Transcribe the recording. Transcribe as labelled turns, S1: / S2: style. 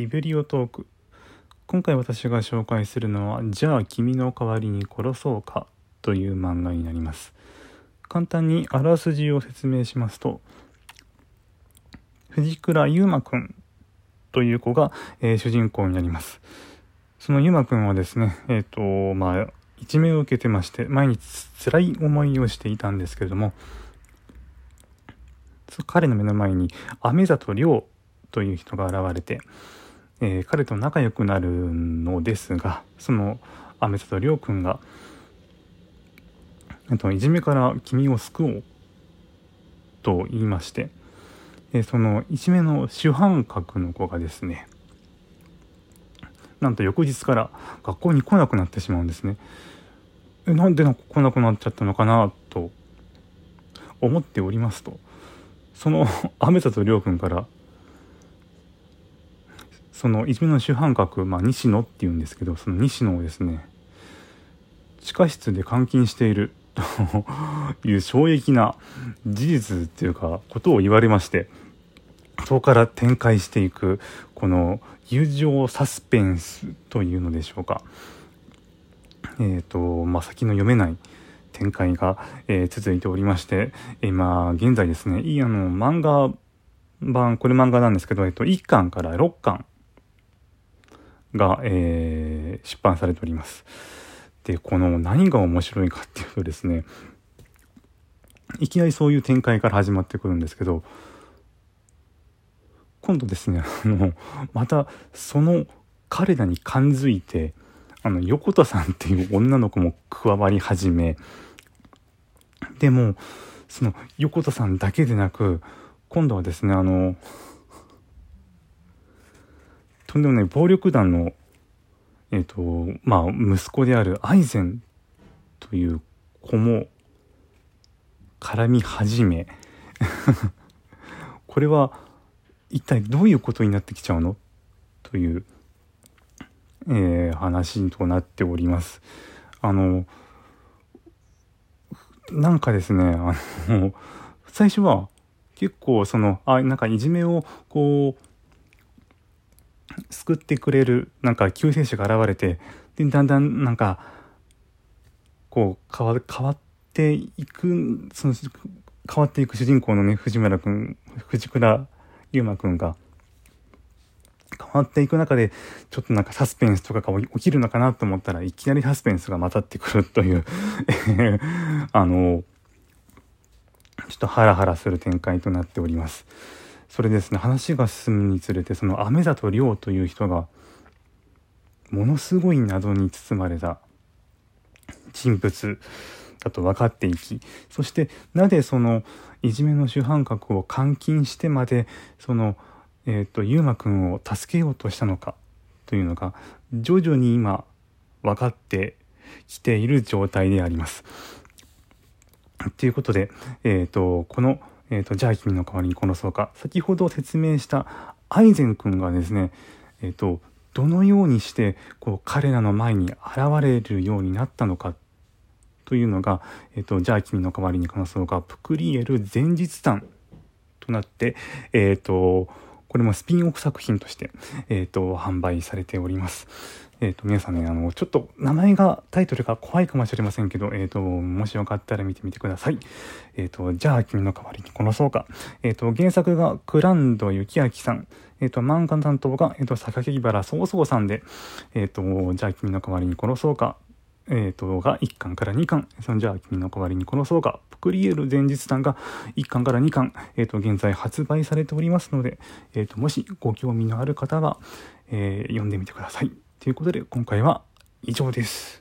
S1: ビブリオトーク。今回私が紹介するのは「じゃあ君の代わりに殺そうか」という漫画になります。簡単にあらすじを説明しますと藤倉優馬くんという子が、えー、主人公になります。その優馬くんはですねえっ、ー、とまあ一命を受けてまして毎日辛い思いをしていたんですけれども彼の目の前に雨里亮という人が現れて、えー、彼と仲良くなるのですがその雨里亮君が、えっと、いじめから君を救おうと言いまして、えー、そのいじめの主犯格の子がですねなんと翌日から学校に来なくなってしまうんですね。えなんで来なくなっちゃったのかなと思っておりますとその雨里亮君からそのいじめの主犯格、まあ、西野っていうんですけどその西野をですね地下室で監禁していると いう衝撃な事実っていうかことを言われましてそこから展開していくこの友情サスペンスというのでしょうか。えっ、ー、とまあ先の読めない展開が、えー、続いておりまして今現在ですねいいあの漫画版これ漫画なんですけど、えっと、1巻から6巻が、えー、出版されております。で、この何が面白いかっていうとですね、いきなりそういう展開から始まってくるんですけど、今度ですね、あの、またその彼らに感づいて、あの、横田さんっていう女の子も加わり始め、でも、その横田さんだけでなく、今度はですね、あの、とんでもない暴力団の、えっ、ー、と、まあ、息子であるアイゼンという子も絡み始め これは一体どういうことになってきちゃうの？という、えー、話となっております。あの、なんかですね、あの、最初は結構その、あ、なんかいじめをこう、救ってくれるなんか救世主が現れてでだんだんなんかこう変わ変わっていくその変わっていく主人公のね藤村君藤倉優馬君が変わっていく中でちょっとなんかサスペンスとかが起きるのかなと思ったらいきなりサスペンスが混ざってくるという あのちょっとハラハラする展開となっております。それですね話が進むにつれてその雨里亮という人がものすごい謎に包まれた人物だと分かっていきそしてなぜそのいじめの主犯格を監禁してまでその、えーと、優馬くんを助けようとしたのかというのが徐々に今分かってきている状態であります。ということで、えーとこのえーと、じゃあ君の代わりに殺そうか先ほど説明したアイゼン君がですね、えーと、どのようにしてこう彼らの前に現れるようになったのかというのが、えーと、じゃあ君の代わりに殺そうかプクリエル前日談となって、えー、とこれもスピンオフ作品として、えー、と販売されております。えっ、ー、と、皆さんね、あの、ちょっと名前が、タイトルが怖いかもしれませんけど、えっ、ー、と、もしよかったら見てみてください。えっ、ー、と、じゃあ君の代わりに殺そうか。えっ、と、原作がクランド幸明さん。えっ、と、漫画担当が、えっ、と、榊原曹操さんで、えっ、と、じゃあ君の代わりに殺そうか。えっ、と、が1巻から2巻。そのじゃあ君の代わりに殺そうか。プクリエル前日談が1巻から2巻。えっ、と、現在発売されておりますので、えっ、と、もしご興味のある方は、え読んでみてください。ということで今回は以上です。